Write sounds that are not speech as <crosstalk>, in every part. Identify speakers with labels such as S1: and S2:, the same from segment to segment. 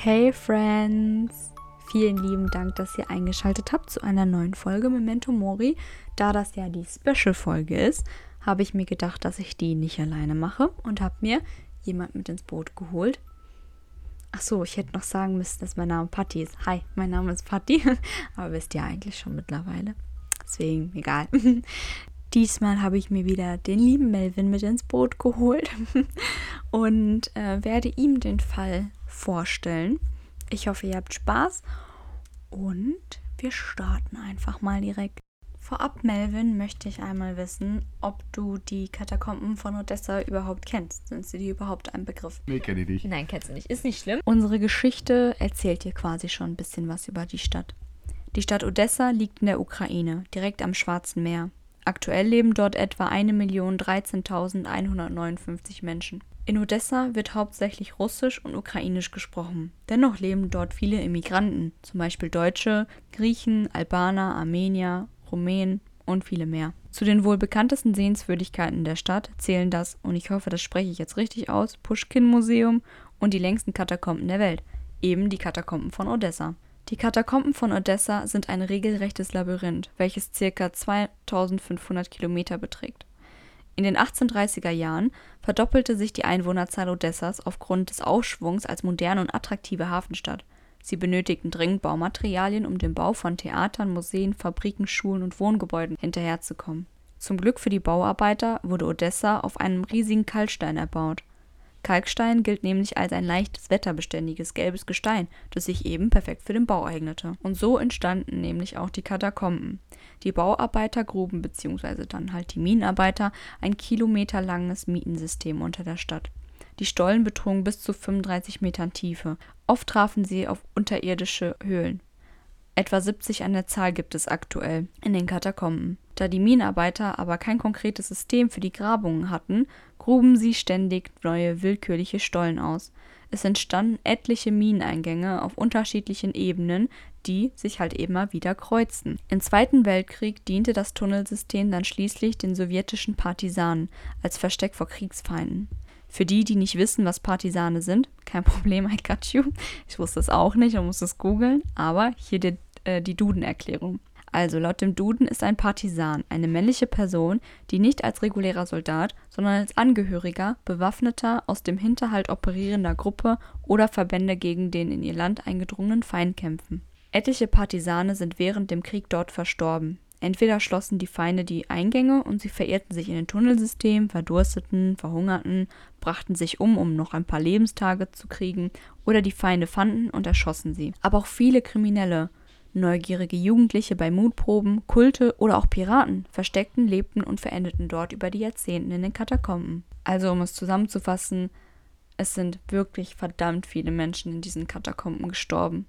S1: Hey Friends! Vielen lieben Dank, dass ihr eingeschaltet habt zu einer neuen Folge Memento Mori. Da das ja die Special-Folge ist, habe ich mir gedacht, dass ich die nicht alleine mache und habe mir jemand mit ins Boot geholt. Ach so, ich hätte noch sagen müssen, dass mein Name Patti ist. Hi, mein Name ist Patti, <laughs> aber wisst ihr eigentlich schon mittlerweile. Deswegen, egal. <laughs> Diesmal habe ich mir wieder den lieben Melvin mit ins Boot geholt <laughs> und äh, werde ihm den Fall vorstellen. Ich hoffe, ihr habt Spaß und wir starten einfach mal direkt. Vorab, Melvin, möchte ich einmal wissen, ob du die Katakomben von Odessa überhaupt kennst. Sind sie dir überhaupt ein Begriff?
S2: Nee, kenne ich nicht.
S3: Nein, kennst du nicht. Ist nicht schlimm.
S1: Unsere Geschichte erzählt dir quasi schon ein bisschen was über die Stadt. Die Stadt Odessa liegt in der Ukraine, direkt am Schwarzen Meer. Aktuell leben dort etwa 1.013.159 Menschen. In Odessa wird hauptsächlich Russisch und Ukrainisch gesprochen. Dennoch leben dort viele Immigranten, zum Beispiel Deutsche, Griechen, Albaner, Armenier, Rumänen und viele mehr. Zu den wohl bekanntesten Sehenswürdigkeiten der Stadt zählen das, und ich hoffe, das spreche ich jetzt richtig aus, Pushkin-Museum und die längsten Katakomben der Welt, eben die Katakomben von Odessa. Die Katakomben von Odessa sind ein regelrechtes Labyrinth, welches ca. 2500 Kilometer beträgt. In den 1830er Jahren verdoppelte sich die Einwohnerzahl Odessas aufgrund des Aufschwungs als moderne und attraktive Hafenstadt. Sie benötigten dringend Baumaterialien, um dem Bau von Theatern, Museen, Fabriken, Schulen und Wohngebäuden hinterherzukommen. Zum Glück für die Bauarbeiter wurde Odessa auf einem riesigen Kalkstein erbaut. Kalkstein gilt nämlich als ein leichtes, wetterbeständiges gelbes Gestein, das sich eben perfekt für den Bau eignete. Und so entstanden nämlich auch die Katakomben. Die Bauarbeiter gruben bzw. dann halt die Minenarbeiter ein kilometerlanges Mietensystem unter der Stadt. Die Stollen betrugen bis zu 35 Metern Tiefe. Oft trafen sie auf unterirdische Höhlen. Etwa 70 an der Zahl gibt es aktuell in den Katakomben. Da die Minenarbeiter aber kein konkretes System für die Grabungen hatten, gruben sie ständig neue willkürliche Stollen aus. Es entstanden etliche Mineneingänge auf unterschiedlichen Ebenen, die sich halt mal wieder kreuzten. Im Zweiten Weltkrieg diente das Tunnelsystem dann schließlich den sowjetischen Partisanen als Versteck vor Kriegsfeinden. Für die, die nicht wissen, was Partisane sind, kein <laughs> Problem, I got you. Ich wusste es auch nicht und musste es googeln, aber hier die, äh, die Duden-Erklärung. Also laut dem Duden ist ein Partisan eine männliche Person, die nicht als regulärer Soldat, sondern als Angehöriger bewaffneter, aus dem Hinterhalt operierender Gruppe oder Verbände gegen den in ihr Land eingedrungenen Feind kämpfen. Etliche Partisane sind während dem Krieg dort verstorben. Entweder schlossen die Feinde die Eingänge und sie verirrten sich in den Tunnelsystem, verdursteten, verhungerten, brachten sich um, um noch ein paar Lebenstage zu kriegen, oder die Feinde fanden und erschossen sie. Aber auch viele Kriminelle, neugierige Jugendliche bei Mutproben, Kulte oder auch Piraten versteckten, lebten und verendeten dort über die Jahrzehnte in den Katakomben. Also um es zusammenzufassen, es sind wirklich verdammt viele Menschen in diesen Katakomben gestorben.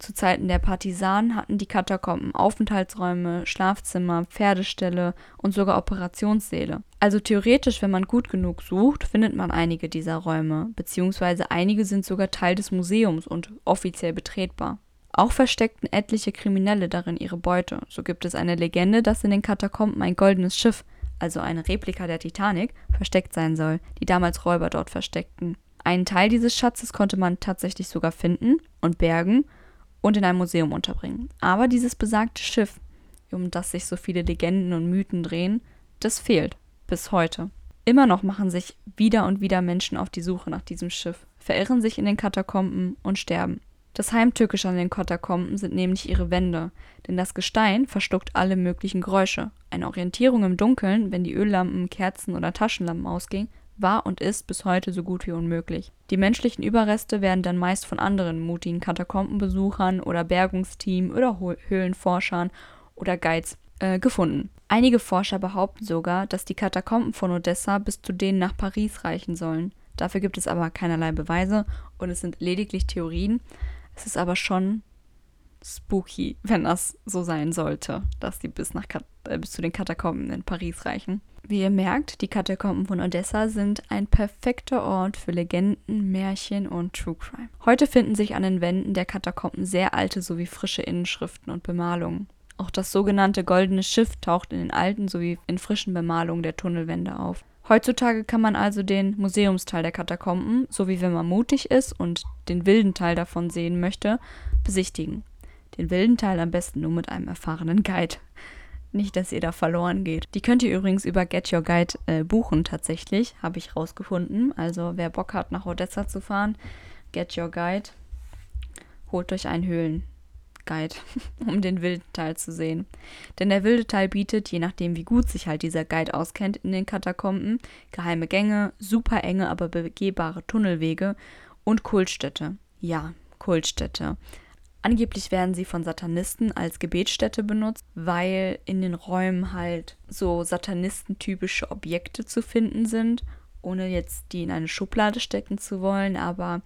S1: Zu Zeiten der Partisanen hatten die Katakomben Aufenthaltsräume, Schlafzimmer, Pferdeställe und sogar Operationssäle. Also theoretisch, wenn man gut genug sucht, findet man einige dieser Räume, beziehungsweise einige sind sogar Teil des Museums und offiziell betretbar. Auch versteckten etliche Kriminelle darin ihre Beute. So gibt es eine Legende, dass in den Katakomben ein goldenes Schiff, also eine Replika der Titanic, versteckt sein soll, die damals Räuber dort versteckten. Einen Teil dieses Schatzes konnte man tatsächlich sogar finden und bergen und in ein Museum unterbringen. Aber dieses besagte Schiff, um das sich so viele Legenden und Mythen drehen, das fehlt bis heute. Immer noch machen sich wieder und wieder Menschen auf die Suche nach diesem Schiff, verirren sich in den Katakomben und sterben. Das Heimtückische an den Katakomben sind nämlich ihre Wände, denn das Gestein verschluckt alle möglichen Geräusche. Eine Orientierung im Dunkeln, wenn die Öllampen, Kerzen oder Taschenlampen ausgingen, war und ist bis heute so gut wie unmöglich. Die menschlichen Überreste werden dann meist von anderen mutigen Katakombenbesuchern oder Bergungsteam oder Höhlenforschern oder Guides äh, gefunden. Einige Forscher behaupten sogar, dass die Katakomben von Odessa bis zu denen nach Paris reichen sollen. Dafür gibt es aber keinerlei Beweise und es sind lediglich Theorien. Es ist aber schon spooky, wenn das so sein sollte, dass die bis, nach, äh, bis zu den Katakomben in Paris reichen. Wie ihr merkt, die Katakomben von Odessa sind ein perfekter Ort für Legenden, Märchen und True Crime. Heute finden sich an den Wänden der Katakomben sehr alte sowie frische Innenschriften und Bemalungen. Auch das sogenannte Goldene Schiff taucht in den alten sowie in frischen Bemalungen der Tunnelwände auf. Heutzutage kann man also den Museumsteil der Katakomben, sowie wenn man mutig ist und den wilden Teil davon sehen möchte, besichtigen. Den wilden Teil am besten nur mit einem erfahrenen Guide. Nicht, dass ihr da verloren geht. Die könnt ihr übrigens über Get Your Guide äh, buchen tatsächlich, habe ich rausgefunden. Also wer Bock hat, nach Odessa zu fahren, Get Your Guide, holt euch einen Höhlen. Guide, <laughs> um den wilden Teil zu sehen. Denn der wilde Teil bietet, je nachdem wie gut sich halt dieser Guide auskennt in den Katakomben, geheime Gänge, super enge, aber begehbare Tunnelwege und Kultstätte. Ja, Kultstätte. Angeblich werden sie von Satanisten als Gebetsstätte benutzt, weil in den Räumen halt so satanistentypische Objekte zu finden sind, ohne jetzt die in eine Schublade stecken zu wollen. Aber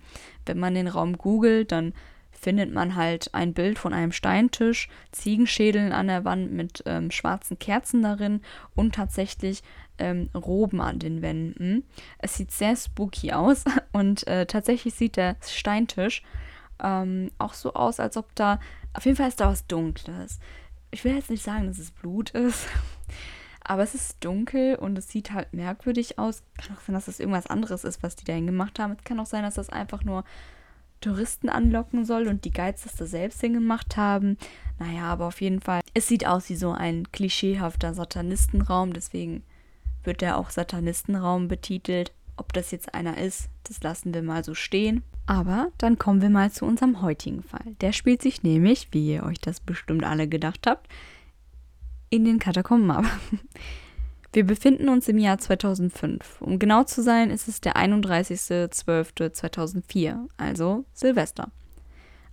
S1: wenn man den Raum googelt, dann findet man halt ein Bild von einem Steintisch, Ziegenschädeln an der Wand mit ähm, schwarzen Kerzen darin und tatsächlich ähm, Roben an den Wänden. Es sieht sehr spooky aus <laughs> und äh, tatsächlich sieht der Steintisch ähm, auch so aus, als ob da, auf jeden Fall ist da was Dunkles. Ich will jetzt nicht sagen, dass es Blut ist, <laughs> aber es ist dunkel und es sieht halt merkwürdig aus. Kann auch sein, dass das irgendwas anderes ist, was die da hingemacht haben. Es kann auch sein, dass das einfach nur Touristen anlocken soll und die Guides das da selbst hingemacht haben. Naja, aber auf jeden Fall, es sieht aus wie so ein klischeehafter Satanistenraum, deswegen wird der auch Satanistenraum betitelt. Ob das jetzt einer ist, das lassen wir mal so stehen. Aber dann kommen wir mal zu unserem heutigen Fall. Der spielt sich nämlich, wie ihr euch das bestimmt alle gedacht habt, in den Katakomben ab. Wir befinden uns im Jahr 2005. Um genau zu sein, ist es der 31.12.2004, also Silvester.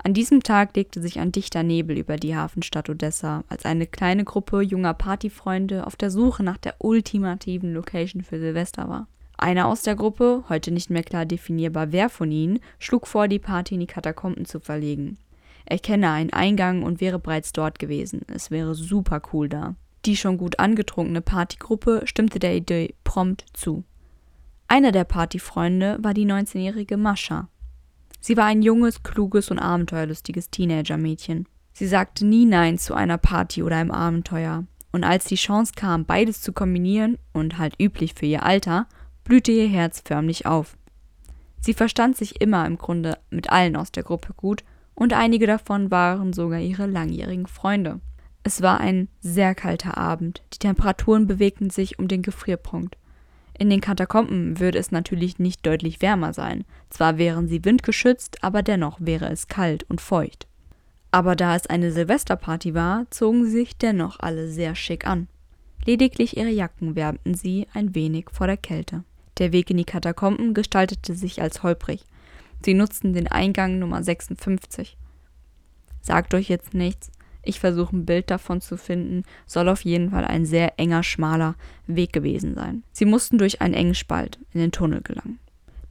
S1: An diesem Tag legte sich ein dichter Nebel über die Hafenstadt Odessa, als eine kleine Gruppe junger Partyfreunde auf der Suche nach der ultimativen Location für Silvester war. Einer aus der Gruppe, heute nicht mehr klar definierbar wer von ihnen, schlug vor, die Party in die Katakomben zu verlegen. Er kenne einen Eingang und wäre bereits dort gewesen. Es wäre super cool da. Die schon gut angetrunkene Partygruppe stimmte der Idee prompt zu. Einer der Partyfreunde war die 19-jährige Mascha. Sie war ein junges, kluges und abenteuerlustiges Teenager-Mädchen. Sie sagte nie Nein zu einer Party oder einem Abenteuer. Und als die Chance kam, beides zu kombinieren und halt üblich für ihr Alter, blühte ihr Herz förmlich auf. Sie verstand sich immer im Grunde mit allen aus der Gruppe gut und einige davon waren sogar ihre langjährigen Freunde. Es war ein sehr kalter Abend, die Temperaturen bewegten sich um den Gefrierpunkt. In den Katakomben würde es natürlich nicht deutlich wärmer sein, zwar wären sie windgeschützt, aber dennoch wäre es kalt und feucht. Aber da es eine Silvesterparty war, zogen sie sich dennoch alle sehr schick an. Lediglich ihre Jacken wärmten sie ein wenig vor der Kälte. Der Weg in die Katakomben gestaltete sich als holprig. Sie nutzten den Eingang Nummer 56. Sagt euch jetzt nichts. Ich versuche ein Bild davon zu finden. Soll auf jeden Fall ein sehr enger, schmaler Weg gewesen sein. Sie mussten durch einen engen Spalt in den Tunnel gelangen.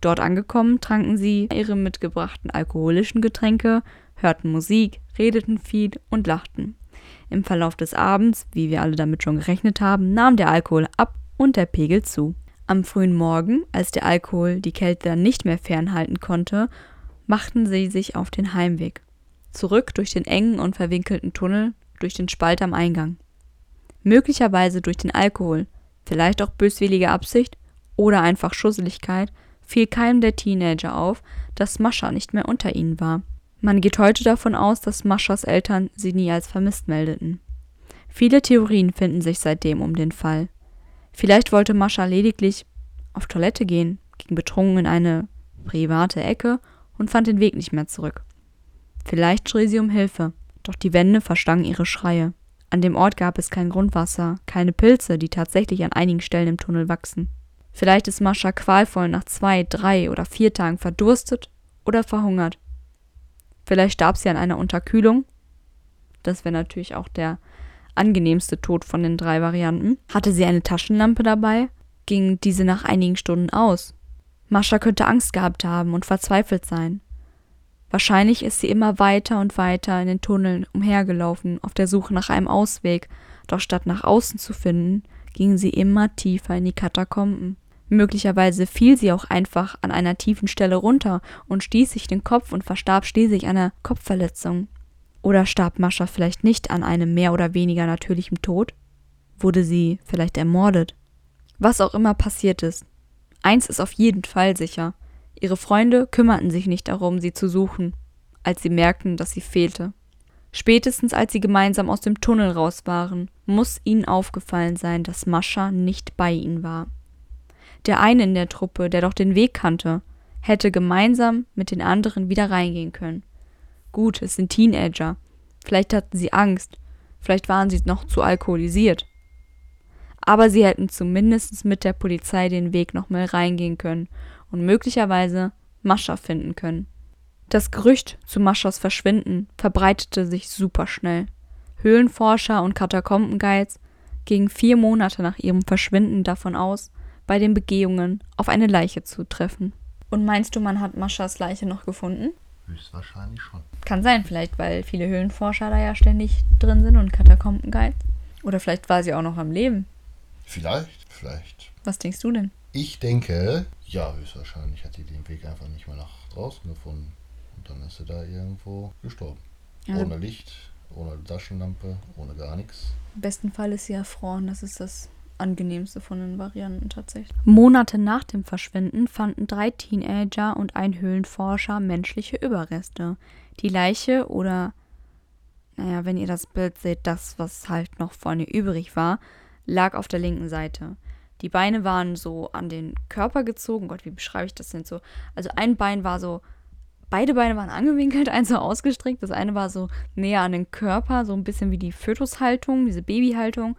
S1: Dort angekommen, tranken sie ihre mitgebrachten alkoholischen Getränke, hörten Musik, redeten viel und lachten. Im Verlauf des Abends, wie wir alle damit schon gerechnet haben, nahm der Alkohol ab und der Pegel zu. Am frühen Morgen, als der Alkohol die Kälte dann nicht mehr fernhalten konnte, machten sie sich auf den Heimweg. Zurück durch den engen und verwinkelten Tunnel, durch den Spalt am Eingang. Möglicherweise durch den Alkohol, vielleicht auch böswillige Absicht oder einfach Schusseligkeit, fiel keinem der Teenager auf, dass Mascha nicht mehr unter ihnen war. Man geht heute davon aus, dass Maschas Eltern sie nie als vermisst meldeten. Viele Theorien finden sich seitdem um den Fall. Vielleicht wollte Mascha lediglich auf Toilette gehen, ging betrunken in eine private Ecke und fand den Weg nicht mehr zurück. Vielleicht schrie sie um Hilfe, doch die Wände verstangen ihre Schreie. An dem Ort gab es kein Grundwasser, keine Pilze, die tatsächlich an einigen Stellen im Tunnel wachsen. Vielleicht ist Mascha qualvoll nach zwei, drei oder vier Tagen verdurstet oder verhungert. Vielleicht starb sie an einer Unterkühlung. Das wäre natürlich auch der angenehmste Tod von den drei Varianten. Hatte sie eine Taschenlampe dabei, ging diese nach einigen Stunden aus. Mascha könnte Angst gehabt haben und verzweifelt sein. Wahrscheinlich ist sie immer weiter und weiter in den Tunneln umhergelaufen, auf der Suche nach einem Ausweg, doch statt nach außen zu finden, ging sie immer tiefer in die Katakomben. Möglicherweise fiel sie auch einfach an einer tiefen Stelle runter und stieß sich den Kopf und verstarb schließlich einer Kopfverletzung. Oder starb Mascha vielleicht nicht an einem mehr oder weniger natürlichen Tod? Wurde sie vielleicht ermordet? Was auch immer passiert ist. Eins ist auf jeden Fall sicher. Ihre Freunde kümmerten sich nicht darum, sie zu suchen, als sie merkten, dass sie fehlte. Spätestens als sie gemeinsam aus dem Tunnel raus waren, muss ihnen aufgefallen sein, dass Mascha nicht bei ihnen war. Der eine in der Truppe, der doch den Weg kannte, hätte gemeinsam mit den anderen wieder reingehen können. Gut, es sind Teenager. Vielleicht hatten sie Angst, vielleicht waren sie noch zu alkoholisiert. Aber sie hätten zumindest mit der Polizei den Weg nochmal reingehen können und möglicherweise Mascha finden können. Das Gerücht zu Maschas Verschwinden verbreitete sich superschnell. Höhlenforscher und Katakombenguides gingen vier Monate nach ihrem Verschwinden davon aus, bei den Begehungen auf eine Leiche zu treffen. Und meinst du, man hat Maschas Leiche noch gefunden?
S2: Höchstwahrscheinlich schon.
S1: Kann sein, vielleicht, weil viele Höhlenforscher da ja ständig drin sind und Katakombenguides. Oder vielleicht war sie auch noch am Leben.
S2: Vielleicht, vielleicht.
S1: Was denkst du denn?
S2: Ich denke, ja, höchstwahrscheinlich hat die den Weg einfach nicht mehr nach draußen gefunden. Und dann ist sie da irgendwo gestorben.
S1: Also-
S2: Ohne Licht, ohne Taschenlampe, ohne gar nichts.
S1: Im besten Fall ist sie erfroren. Das ist das angenehmste von den Varianten tatsächlich. Monate nach dem Verschwinden fanden drei Teenager und ein Höhlenforscher menschliche Überreste. Die Leiche oder, naja, wenn ihr das Bild seht, das, was halt noch ihr übrig war, lag auf der linken Seite. Die Beine waren so an den Körper gezogen. Gott, wie beschreibe ich das denn so? Also ein Bein war so Beide Beine waren angewinkelt, <laughs> eins so ausgestreckt. Das eine war so näher an den Körper, so ein bisschen wie die Fötushaltung, diese Babyhaltung.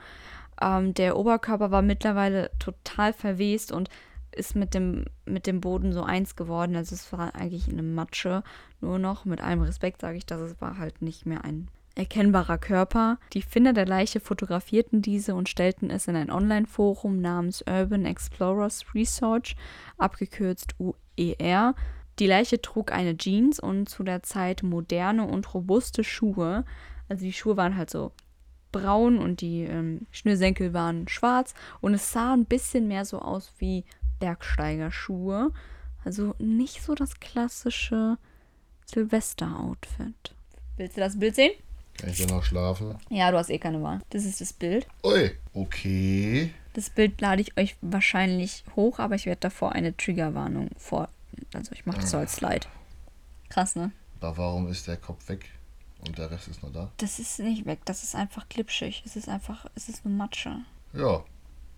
S1: Ähm, der Oberkörper war mittlerweile total verwest und ist mit dem, mit dem Boden so eins geworden. Also es war eigentlich eine Matsche. Nur noch, mit allem Respekt sage ich, dass es war halt nicht mehr ein erkennbarer Körper. Die Finder der Leiche fotografierten diese und stellten es in ein Online-Forum namens Urban Explorers Research, abgekürzt UER. Die Leiche trug eine Jeans und zu der Zeit moderne und robuste Schuhe. Also die Schuhe waren halt so braun und die ähm, Schnürsenkel waren schwarz und es sah ein bisschen mehr so aus wie Bergsteigerschuhe. Also nicht so das klassische Silvester-Outfit. Willst du das Bild sehen?
S2: Kann ich dann noch schlafen?
S1: Ja, du hast eh keine Wahl. Das ist das Bild.
S2: Ui, okay.
S1: Das Bild lade ich euch wahrscheinlich hoch, aber ich werde davor eine Triggerwarnung vor. Also ich mache das so als Slide. Krass, ne?
S2: Aber warum ist der Kopf weg und der Rest ist noch da?
S1: Das ist nicht weg, das ist einfach glitschig. Es ist einfach, es ist nur Matsche.
S2: Ja,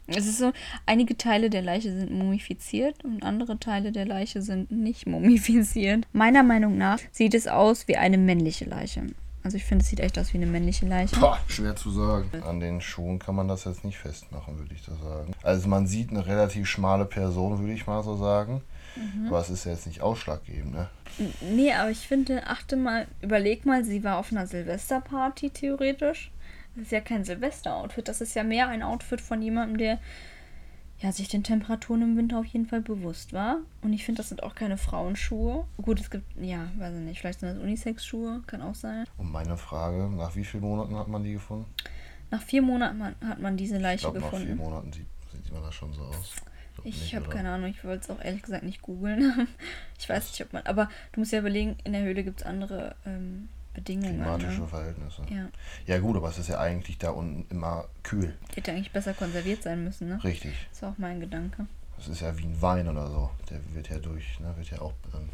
S1: Es ist so, einige Teile der Leiche sind mumifiziert und andere Teile der Leiche sind nicht mumifiziert. Meiner Meinung nach sieht es aus wie eine männliche Leiche. Also ich finde, es sieht echt aus wie eine männliche Leiche.
S2: Boah, schwer zu sagen. An den Schuhen kann man das jetzt nicht festmachen, würde ich da sagen. Also man sieht eine relativ schmale Person, würde ich mal so sagen. Aber es ist ja jetzt nicht ausschlaggebend, ne?
S1: Nee, aber ich finde, achte mal, überleg mal, sie war auf einer Silvesterparty theoretisch. Das ist ja kein Silvester-Outfit, das ist ja mehr ein Outfit von jemandem, der ja, sich den Temperaturen im Winter auf jeden Fall bewusst war. Und ich finde, das sind auch keine Frauenschuhe. Gut, es gibt, ja, weiß ich nicht, vielleicht sind das Unisex-Schuhe, kann auch sein.
S2: Und meine Frage, nach wie vielen Monaten hat man die gefunden?
S1: Nach vier Monaten hat man diese
S2: Ich
S1: Leiche
S2: glaube, nach vier
S1: gefunden.
S2: Monaten sieht, sieht man das schon so aus. Glaub
S1: Ich habe keine Ahnung, ich wollte es auch ehrlich gesagt nicht googeln. <laughs> ich weiß nicht, ob man. Aber du musst ja überlegen, in der Höhle gibt es andere ähm, Bedingungen.
S2: Klimatische
S1: Ne?
S2: Verhältnisse.
S1: Ja,
S2: Ja gut, aber es ist ja eigentlich da unten immer kühl.
S1: hätte eigentlich besser konserviert sein müssen, ne?
S2: Richtig.
S1: Das war auch mein Gedanke.
S2: Das ist ja wie ein Wein oder so. Der wird ja durch, ne? Wird ja auch dann.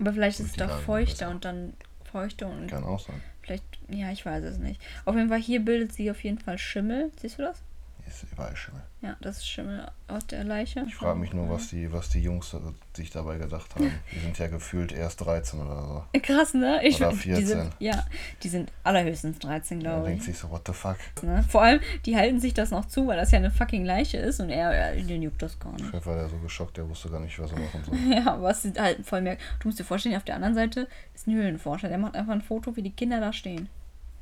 S1: Aber vielleicht ist es doch feuchter
S2: besser.
S1: und dann feuchter und
S2: Kann auch sein.
S1: vielleicht, ja, ich weiß es nicht. Auf jeden Fall, hier bildet sie auf jeden Fall Schimmel. Siehst du das?
S2: Ist überall Schimmel.
S1: Ja, das ist Schimmel aus der Leiche.
S2: Ich frage mich nur, was die, was die Jungs da- sich dabei gedacht haben. <laughs> Die sind ja gefühlt erst 13 oder so.
S1: Krass, ne? Ich
S2: Oder
S1: find, Die sind,
S2: 14.
S1: ja, die sind allerhöchstens 13,
S2: Da
S1: glaube
S2: denkt
S1: ich.
S2: sich so, what the fuck?
S1: Ne? Vor allem, die halten sich das noch zu, weil das ja eine fucking Leiche ist und er, er den juckt das gar nicht.
S2: Vielleicht war der so geschockt, der wusste gar nicht, was er machen soll. <laughs>
S1: Ja, was ist halt voll mehr. Du musst dir vorstellen, auf der anderen Seite ist ein Höhlenforscher. Der macht einfach ein Foto, wie die Kinder da stehen.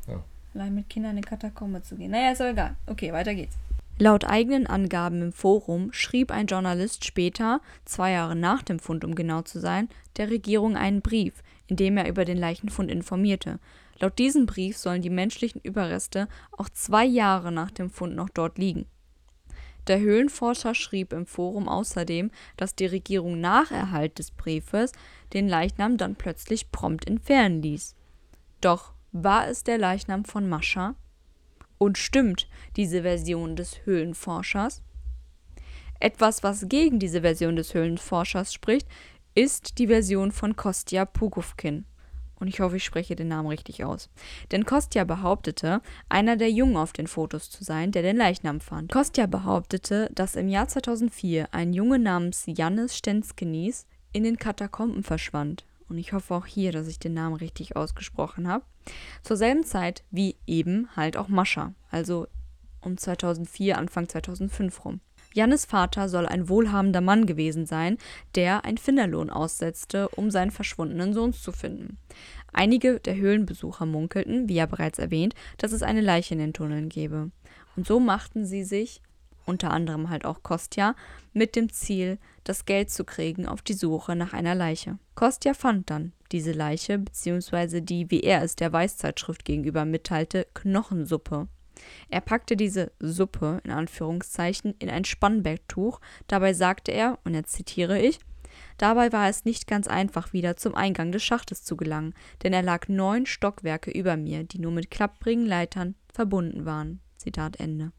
S2: Ja.
S1: Allein mit Kindern in eine Katakombe zu gehen. Naja, ist doch egal. Okay, weiter geht's. Laut eigenen Angaben im Forum schrieb ein Journalist später, zwei Jahre nach dem Fund, um genau zu sein, der Regierung einen Brief, in dem er über den Leichenfund informierte. Laut diesem Brief sollen die menschlichen Überreste auch zwei Jahre nach dem Fund noch dort liegen. Der Höhlenforscher schrieb im Forum außerdem, dass die Regierung nach Erhalt des Briefes den Leichnam dann plötzlich prompt entfernen ließ. Doch war es der Leichnam von Mascha? Und stimmt diese Version des Höhlenforschers? Etwas, was gegen diese Version des Höhlenforschers spricht, ist die Version von Kostja Pugufkin. Und ich hoffe, ich spreche den Namen richtig aus. Denn Kostja behauptete, einer der Jungen auf den Fotos zu sein, der den Leichnam fand. Kostja behauptete, dass im Jahr 2004 ein Junge namens Jannis Stenskenis in den Katakomben verschwand. Und ich hoffe auch hier, dass ich den Namen richtig ausgesprochen habe. Zur selben Zeit wie eben halt auch Mascha, also um 2004, Anfang 2005 rum. Jannes Vater soll ein wohlhabender Mann gewesen sein, der ein Finderlohn aussetzte, um seinen verschwundenen Sohn zu finden. Einige der Höhlenbesucher munkelten, wie ja bereits erwähnt, dass es eine Leiche in den Tunneln gebe. Und so machten sie sich, unter anderem halt auch Kostja, mit dem Ziel, das Geld zu kriegen, auf die Suche nach einer Leiche. Kostja fand dann diese Leiche, beziehungsweise die, wie er es der Weißzeitschrift gegenüber mitteilte, Knochensuppe. Er packte diese Suppe in Anführungszeichen in ein Spannbetttuch. Dabei sagte er, und jetzt zitiere ich, Dabei war es nicht ganz einfach, wieder zum Eingang des Schachtes zu gelangen, denn er lag neun Stockwerke über mir, die nur mit klapprigen Leitern verbunden waren. Zitat Ende.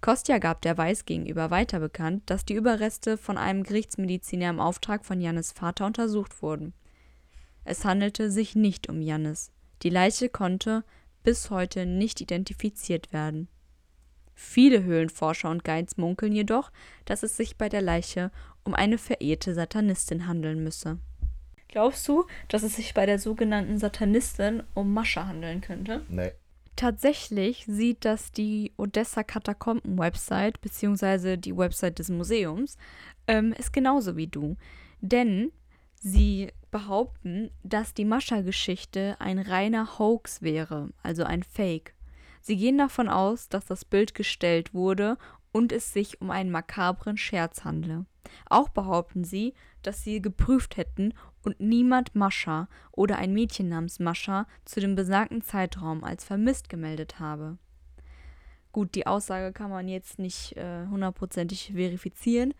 S1: Kostja gab der Weiß gegenüber weiter bekannt, dass die Überreste von einem Gerichtsmediziner im Auftrag von Jannes Vater untersucht wurden. Es handelte sich nicht um Jannes. Die Leiche konnte bis heute nicht identifiziert werden. Viele Höhlenforscher und Guides munkeln jedoch, dass es sich bei der Leiche um eine verehrte Satanistin handeln müsse. Glaubst du, dass es sich bei der sogenannten Satanistin um Mascha handeln könnte?
S2: Nee.
S1: Tatsächlich sieht das die Odessa Katakomben Website beziehungsweise die Website des Museums ähm, ist genauso wie du, denn sie behaupten, dass die Mascha-Geschichte ein reiner Hoax wäre, also ein Fake. Sie gehen davon aus, dass das Bild gestellt wurde und es sich um einen makabren Scherz handle. Auch behaupten sie, dass sie geprüft hätten und niemand Mascha oder ein Mädchen namens Mascha zu dem besagten Zeitraum als vermisst gemeldet habe. Gut, die Aussage kann man jetzt nicht äh, hundertprozentig verifizieren,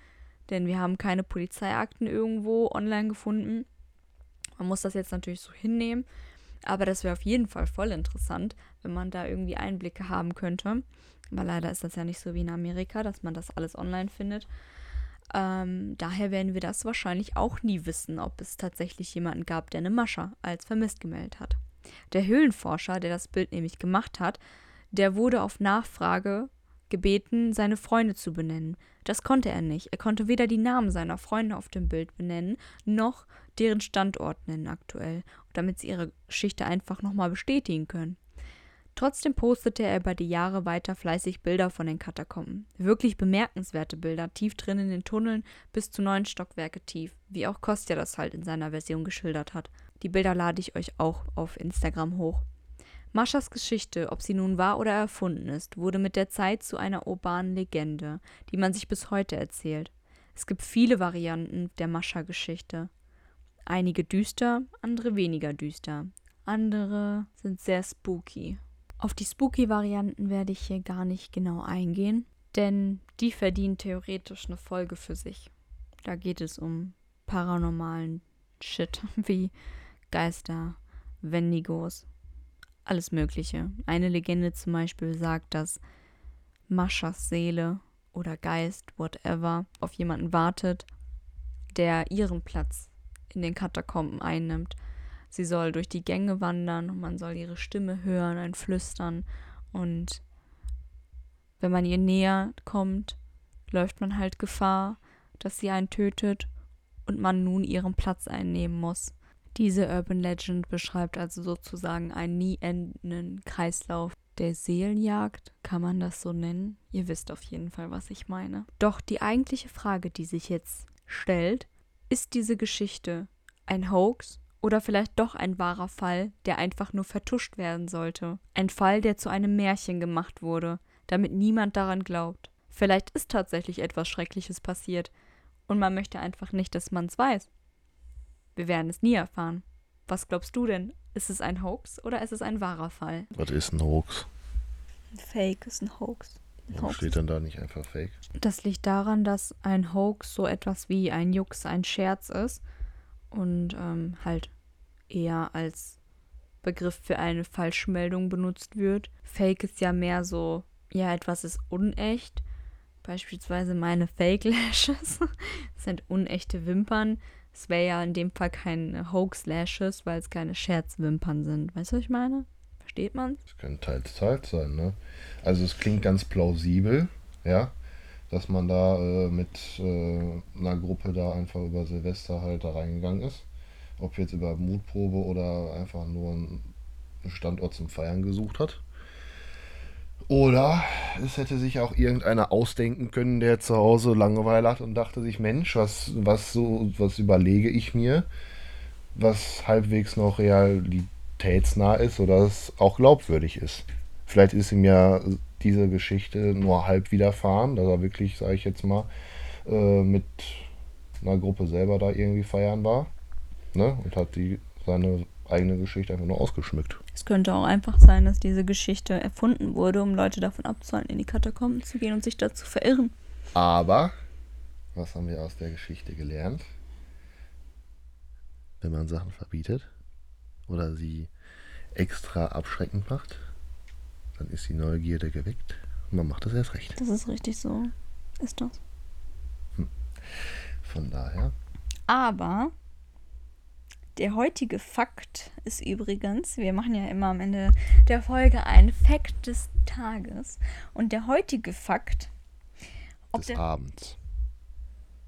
S1: denn wir haben keine Polizeiakten irgendwo online gefunden. Man muss das jetzt natürlich so hinnehmen, aber das wäre auf jeden Fall voll interessant, wenn man da irgendwie Einblicke haben könnte. Aber leider ist das ja nicht so wie in Amerika, dass man das alles online findet. Ähm, daher werden wir das wahrscheinlich auch nie wissen, ob es tatsächlich jemanden gab, der eine Mascha als vermisst gemeldet hat. Der Höhlenforscher, der das Bild nämlich gemacht hat, der wurde auf Nachfrage gebeten, seine Freunde zu benennen. Das konnte er nicht. Er konnte weder die Namen seiner Freunde auf dem Bild benennen, noch deren Standort nennen aktuell, damit sie ihre Geschichte einfach nochmal bestätigen können. Trotzdem postete er über die Jahre weiter fleißig Bilder von den Katakomben. Wirklich bemerkenswerte Bilder, tief drin in den Tunneln, bis zu neun Stockwerke tief, wie auch Kostja das halt in seiner Version geschildert hat. Die Bilder lade ich euch auch auf Instagram hoch. Maschas Geschichte, ob sie nun wahr oder erfunden ist, wurde mit der Zeit zu einer urbanen Legende, die man sich bis heute erzählt. Es gibt viele Varianten der Mascha-Geschichte. Einige düster, andere weniger düster. Andere sind sehr spooky. Auf die Spooky-Varianten werde ich hier gar nicht genau eingehen, denn die verdienen theoretisch eine Folge für sich. Da geht es um paranormalen Shit <laughs> wie Geister, Wendigos, alles Mögliche. Eine Legende zum Beispiel sagt, dass Maschas Seele oder Geist, whatever, auf jemanden wartet, der ihren Platz in den Katakomben einnimmt Sie soll durch die Gänge wandern und man soll ihre Stimme hören, ein Flüstern. Und wenn man ihr näher kommt, läuft man halt Gefahr, dass sie einen tötet und man nun ihren Platz einnehmen muss. Diese Urban Legend beschreibt also sozusagen einen nie endenden Kreislauf der Seelenjagd, kann man das so nennen? Ihr wisst auf jeden Fall, was ich meine. Doch die eigentliche Frage, die sich jetzt stellt, ist diese Geschichte ein Hoax oder vielleicht doch ein wahrer Fall, der einfach nur vertuscht werden sollte. Ein Fall, der zu einem Märchen gemacht wurde, damit niemand daran glaubt. Vielleicht ist tatsächlich etwas Schreckliches passiert und man möchte einfach nicht, dass man es weiß. Wir werden es nie erfahren. Was glaubst du denn? Ist es ein Hoax oder ist es ein wahrer Fall?
S2: Was ist ein Hoax?
S1: Ein Fake ist ein Hoax.
S2: Warum steht denn da nicht einfach Fake?
S1: Das liegt daran, dass ein Hoax so etwas wie ein Jux, ein Scherz ist und ähm, halt eher als Begriff für eine Falschmeldung benutzt wird. Fake ist ja mehr so, ja, etwas ist unecht, Beispielsweise meine Fake Lashes. <laughs> Sind unechte Wimpern. Es wäre ja in dem Fall kein Hoax Lashes, weil es keine Scherzwimpern sind. Weißt du, was ich meine? Versteht man?
S2: Das könnte teils, teils sein, ne? Also es klingt ganz plausibel, ja, dass man da äh, mit äh, einer Gruppe da einfach über Silvester halt da reingegangen ist. Ob jetzt über Mutprobe oder einfach nur einen Standort zum Feiern gesucht hat. Oder es hätte sich auch irgendeiner ausdenken können, der zu Hause Langeweile hat und dachte sich, Mensch, was, was, so, was überlege ich mir, was halbwegs noch realitätsnah ist oder es auch glaubwürdig ist. Vielleicht ist ihm ja diese Geschichte nur halb widerfahren, dass er wirklich, sage ich jetzt mal, äh, mit einer Gruppe selber da irgendwie feiern war ne? und hat die seine eigene Geschichte einfach nur ausgeschmückt.
S1: Es könnte auch einfach sein, dass diese Geschichte erfunden wurde, um Leute davon abzuhalten, in die Katakomben zu gehen und sich dazu verirren.
S2: Aber, was haben wir aus der Geschichte gelernt? Wenn man Sachen verbietet oder sie extra abschreckend macht, dann ist die Neugierde geweckt und man macht das erst recht.
S1: Das ist richtig so. Ist das.
S2: Hm. Von daher.
S1: Aber der heutige Fakt ist übrigens, wir machen ja immer am Ende der Folge einen Fakt des Tages. Und der heutige Fakt.
S2: Des der, Abends.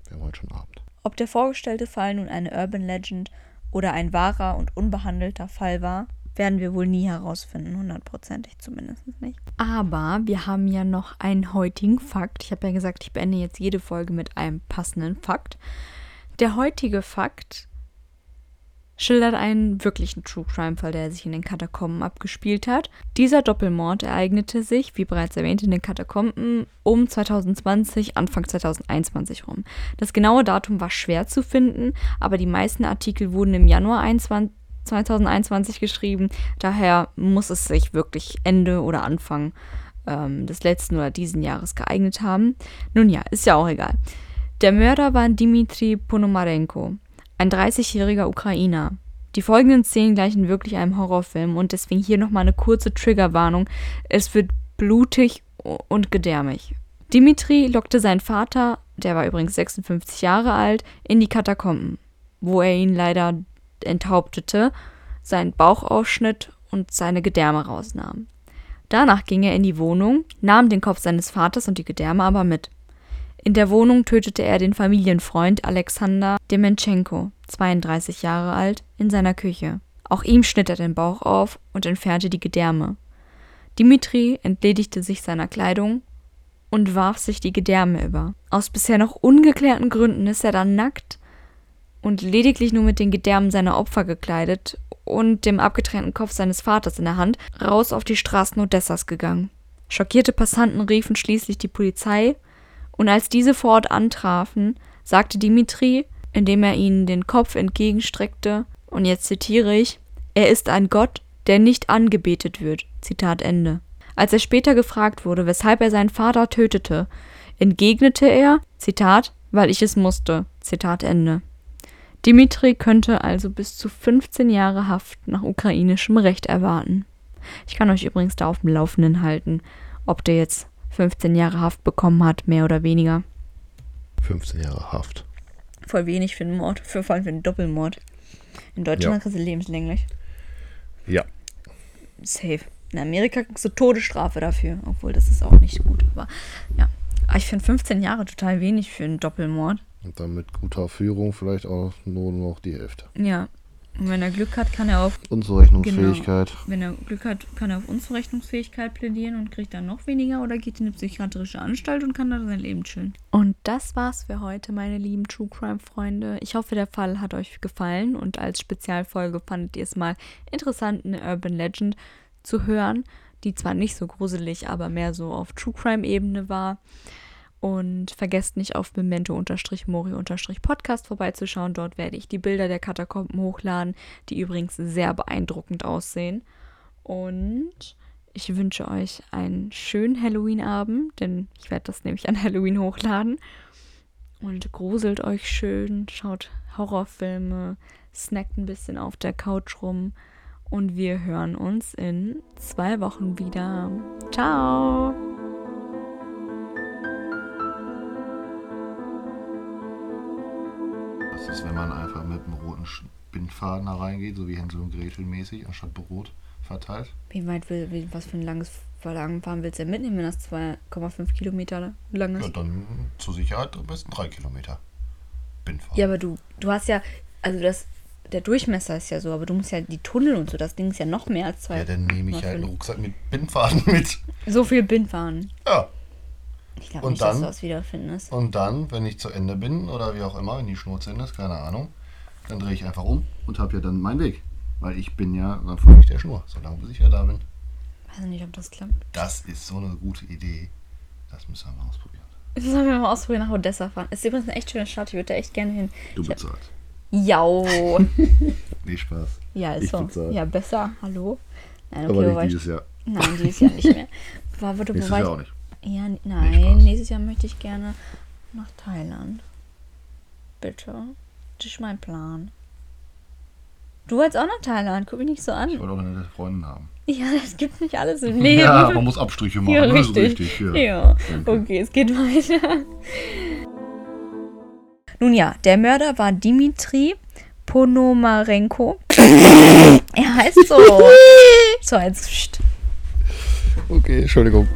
S2: Wir haben heute schon Abend.
S1: Ob der vorgestellte Fall nun eine Urban Legend oder ein wahrer und unbehandelter Fall war, werden wir wohl nie herausfinden, hundertprozentig zumindest nicht. Aber wir haben ja noch einen heutigen Fakt. Ich habe ja gesagt, ich beende jetzt jede Folge mit einem passenden Fakt. Der heutige Fakt schildert einen wirklichen True Crime-Fall, der sich in den Katakomben abgespielt hat. Dieser Doppelmord ereignete sich, wie bereits erwähnt, in den Katakomben um 2020, Anfang 2021 rum. Das genaue Datum war schwer zu finden, aber die meisten Artikel wurden im Januar 21, 2021 geschrieben. Daher muss es sich wirklich Ende oder Anfang ähm, des letzten oder diesen Jahres geeignet haben. Nun ja, ist ja auch egal. Der Mörder war Dimitri Ponomarenko ein 30-jähriger Ukrainer. Die folgenden Szenen gleichen wirklich einem Horrorfilm und deswegen hier nochmal eine kurze Triggerwarnung. Es wird blutig und gedärmig. Dimitri lockte seinen Vater, der war übrigens 56 Jahre alt, in die Katakomben, wo er ihn leider enthauptete, seinen Bauch ausschnitt und seine Gedärme rausnahm. Danach ging er in die Wohnung, nahm den Kopf seines Vaters und die Gedärme aber mit. In der Wohnung tötete er den Familienfreund Alexander Dementschenko, 32 Jahre alt, in seiner Küche. Auch ihm schnitt er den Bauch auf und entfernte die Gedärme. Dimitri entledigte sich seiner Kleidung und warf sich die Gedärme über. Aus bisher noch ungeklärten Gründen ist er dann nackt und lediglich nur mit den Gedärmen seiner Opfer gekleidet und dem abgetrennten Kopf seines Vaters in der Hand raus auf die Straßen Odessas gegangen. Schockierte Passanten riefen schließlich die Polizei, und als diese vor Ort antrafen, sagte Dimitri, indem er ihnen den Kopf entgegenstreckte, und jetzt zitiere ich, er ist ein Gott, der nicht angebetet wird. Zitat Ende. Als er später gefragt wurde, weshalb er seinen Vater tötete, entgegnete er, Zitat, weil ich es musste. Zitat Ende. Dimitri könnte also bis zu 15 Jahre Haft nach ukrainischem Recht erwarten. Ich kann euch übrigens da auf dem Laufenden halten, ob der jetzt 15 Jahre Haft bekommen hat, mehr oder weniger.
S2: 15 Jahre Haft.
S1: Voll wenig für einen Mord, für, vor allem für einen Doppelmord. In Deutschland ja. kriegst du lebenslänglich.
S2: Ja.
S1: Safe. In Amerika kriegst du Todesstrafe dafür, obwohl das ist auch nicht gut. Aber ja. Aber ich finde 15 Jahre total wenig für einen Doppelmord.
S2: Und dann mit guter Führung vielleicht auch nur noch die Hälfte.
S1: Ja, und wenn er Glück hat, kann er auf
S2: Unzurechnungsfähigkeit.
S1: Genau, wenn er Glück hat, kann er auf Unzurechnungsfähigkeit plädieren und kriegt dann noch weniger oder geht in eine psychiatrische Anstalt und kann da sein Leben chillen. Und das war's für heute, meine lieben True Crime Freunde. Ich hoffe, der Fall hat euch gefallen und als Spezialfolge fandet ihr es mal interessant, eine Urban Legend zu hören, die zwar nicht so gruselig, aber mehr so auf True Crime Ebene war. Und vergesst nicht auf memento-mori-podcast vorbeizuschauen. Dort werde ich die Bilder der Katakomben hochladen, die übrigens sehr beeindruckend aussehen. Und ich wünsche euch einen schönen Halloween-Abend, denn ich werde das nämlich an Halloween hochladen. Und gruselt euch schön, schaut Horrorfilme, snackt ein bisschen auf der Couch rum. Und wir hören uns in zwei Wochen wieder. Ciao!
S2: Roten Bindfaden da reingeht, so wie Hänsel und Gretel mäßig, anstatt Brot verteilt.
S1: Wie weit will, wie, was für ein langes Verlangenfahren willst du denn mitnehmen, wenn das 2,5 Kilometer lang
S2: Ja,
S1: ist?
S2: dann zur Sicherheit am besten drei Kilometer Bindfaden.
S1: Ja, aber du, du hast ja, also das, der Durchmesser ist ja so, aber du musst ja die Tunnel und so, das Ding ist ja noch mehr als zwei.
S2: Ja, dann nehme ich halt einen
S1: 2,5.
S2: Rucksack mit Bindfaden <laughs> mit.
S1: So viel Bindfahren.
S2: Ja.
S1: Ich glaube
S2: Und
S1: nicht, dass
S2: dann?
S1: du das wiederfindest.
S2: Und dann, wenn ich zu Ende bin oder wie auch immer, wenn die Schnur zu Ende ist, keine Ahnung, dann drehe ich einfach um und habe ja dann meinen Weg. Weil ich bin ja, dann folge ich der Schnur, solange bis ich ja da bin.
S1: Weiß nicht, ob das klappt.
S2: Das ist so eine gute Idee. Das müssen wir mal ausprobieren.
S1: Sollen wir mal ausprobieren, nach Odessa fahren. Ist übrigens eine echt schöne Stadt, ich würde da echt gerne hin.
S2: Du bezahlst.
S1: Jau. <laughs>
S2: Nee, Spaß.
S1: Ja, ist
S2: Ich
S1: so.
S2: bezahl.
S1: Ja, besser. Hallo? Nein,
S2: Aber
S1: okay,
S2: nicht
S1: wobei ich,
S2: dieses Jahr.
S1: Nein, dieses Jahr nicht mehr. <laughs> War, wo,
S2: Nächstes
S1: wobei
S2: Jahr
S1: ich,
S2: auch nicht.
S1: Ja, nein, nächstes Jahr möchte ich gerne nach Thailand. Bitte. Das ist mein Plan. Du wolltest auch nach Thailand, guck mich nicht so
S2: Ich
S1: an.
S2: wollte auch eine Freundin haben.
S1: Ja, das gibt nicht alles im <laughs> Leben.
S2: Ja, man muss Abstriche machen.
S1: Ja,
S2: das ist
S1: richtig.
S2: richtig.
S1: Ja,
S2: Danke.
S1: okay, es geht weiter. Nun ja, der Mörder war Dimitri Ponomarenko. <laughs> er heißt so. <laughs> So, jetzt.
S2: Okay, Entschuldigung.